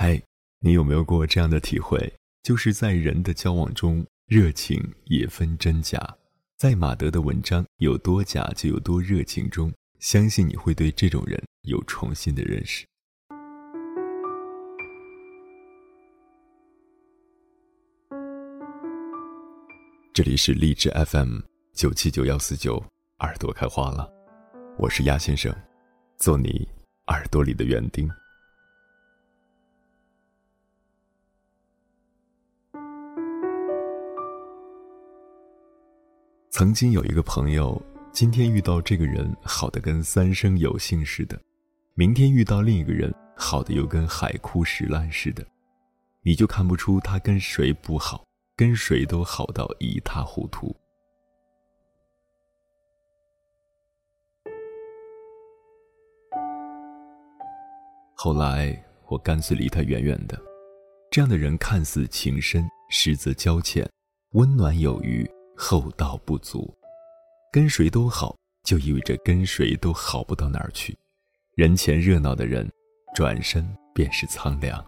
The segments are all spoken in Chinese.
嗨，你有没有过这样的体会？就是在人的交往中，热情也分真假。在马德的文章《有多假就有多热情》中，相信你会对这种人有重新的认识。这里是励志 FM 九七九幺四九，耳朵开花了，我是鸭先生，做你耳朵里的园丁。曾经有一个朋友，今天遇到这个人好的跟三生有幸似的，明天遇到另一个人好的又跟海枯石烂似的，你就看不出他跟谁不好。跟谁都好到一塌糊涂。后来我干脆离他远远的。这样的人看似情深，实则交浅，温暖有余，厚道不足。跟谁都好，就意味着跟谁都好不到哪儿去。人前热闹的人，转身便是苍凉。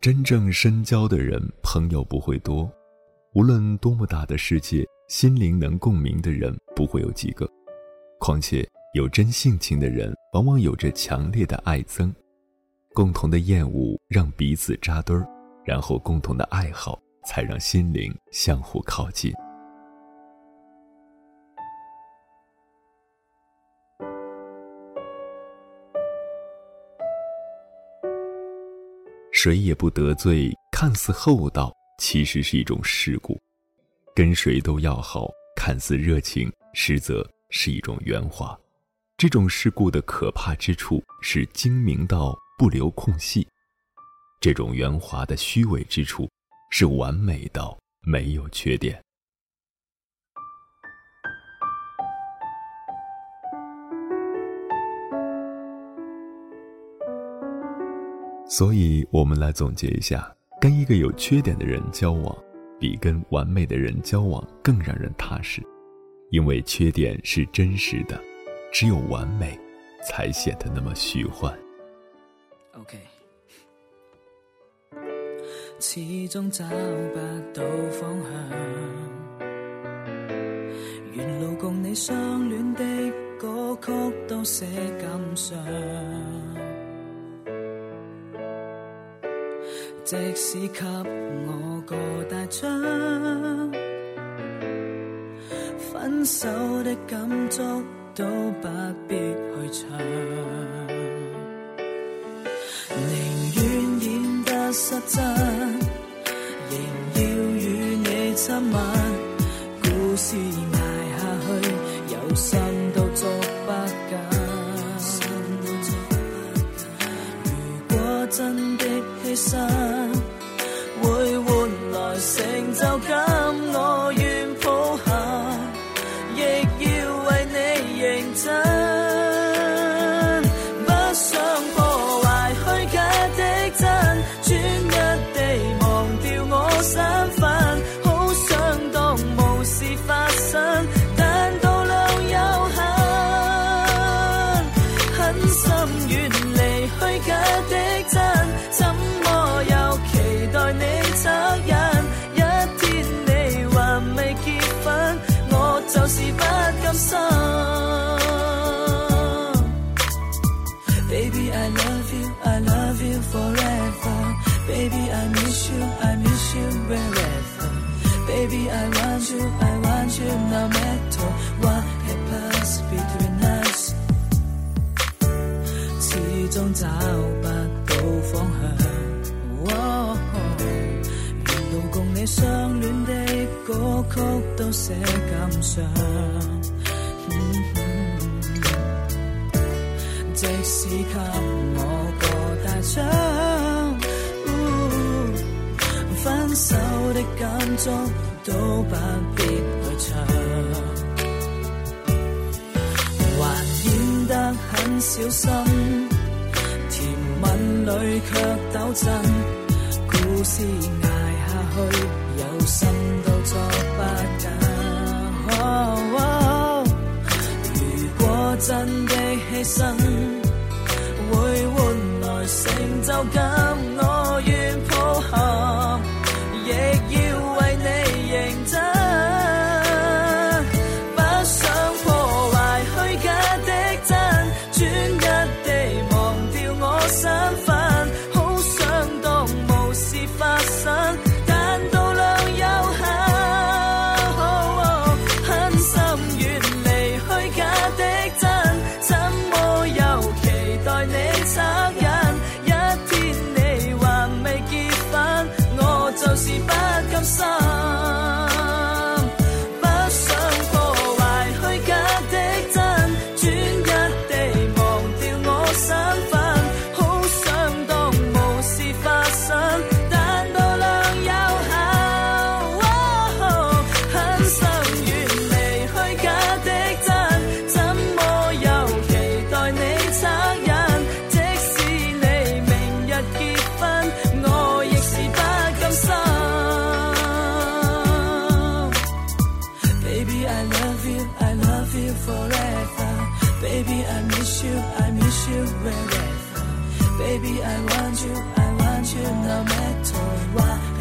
真正深交的人，朋友不会多。无论多么大的世界，心灵能共鸣的人不会有几个。况且有真性情的人，往往有着强烈的爱憎。共同的厌恶让彼此扎堆儿，然后共同的爱好才让心灵相互靠近。谁也不得罪，看似厚道，其实是一种世故；跟谁都要好，看似热情，实则是一种圆滑。这种世故的可怕之处是精明到不留空隙；这种圆滑的虚伪之处是完美到没有缺点。所以，我们来总结一下：跟一个有缺点的人交往，比跟完美的人交往更让人踏实，因为缺点是真实的，只有完美，才显得那么虚幻。OK。始终找不到方向，沿路共你相恋的歌曲都写感伤。即使给我个大枪，分手的感触都不必去唱，失真，仍要与你亲吻，故事挨下去，有心都捉 Baby I love you I love you forever Baby I miss you I miss you wherever Baby I want you I want you no matter what happens between us 始终找不到方向。沿路共你相恋的歌曲都写感伤， 即使给我个大枪，分手的感触都不必去唱。还演得很小心，甜吻里却抖震，故事挨下去，有心都作不假。如果真的。会换来成就感。我 Baby, I want you, I want you no matter what.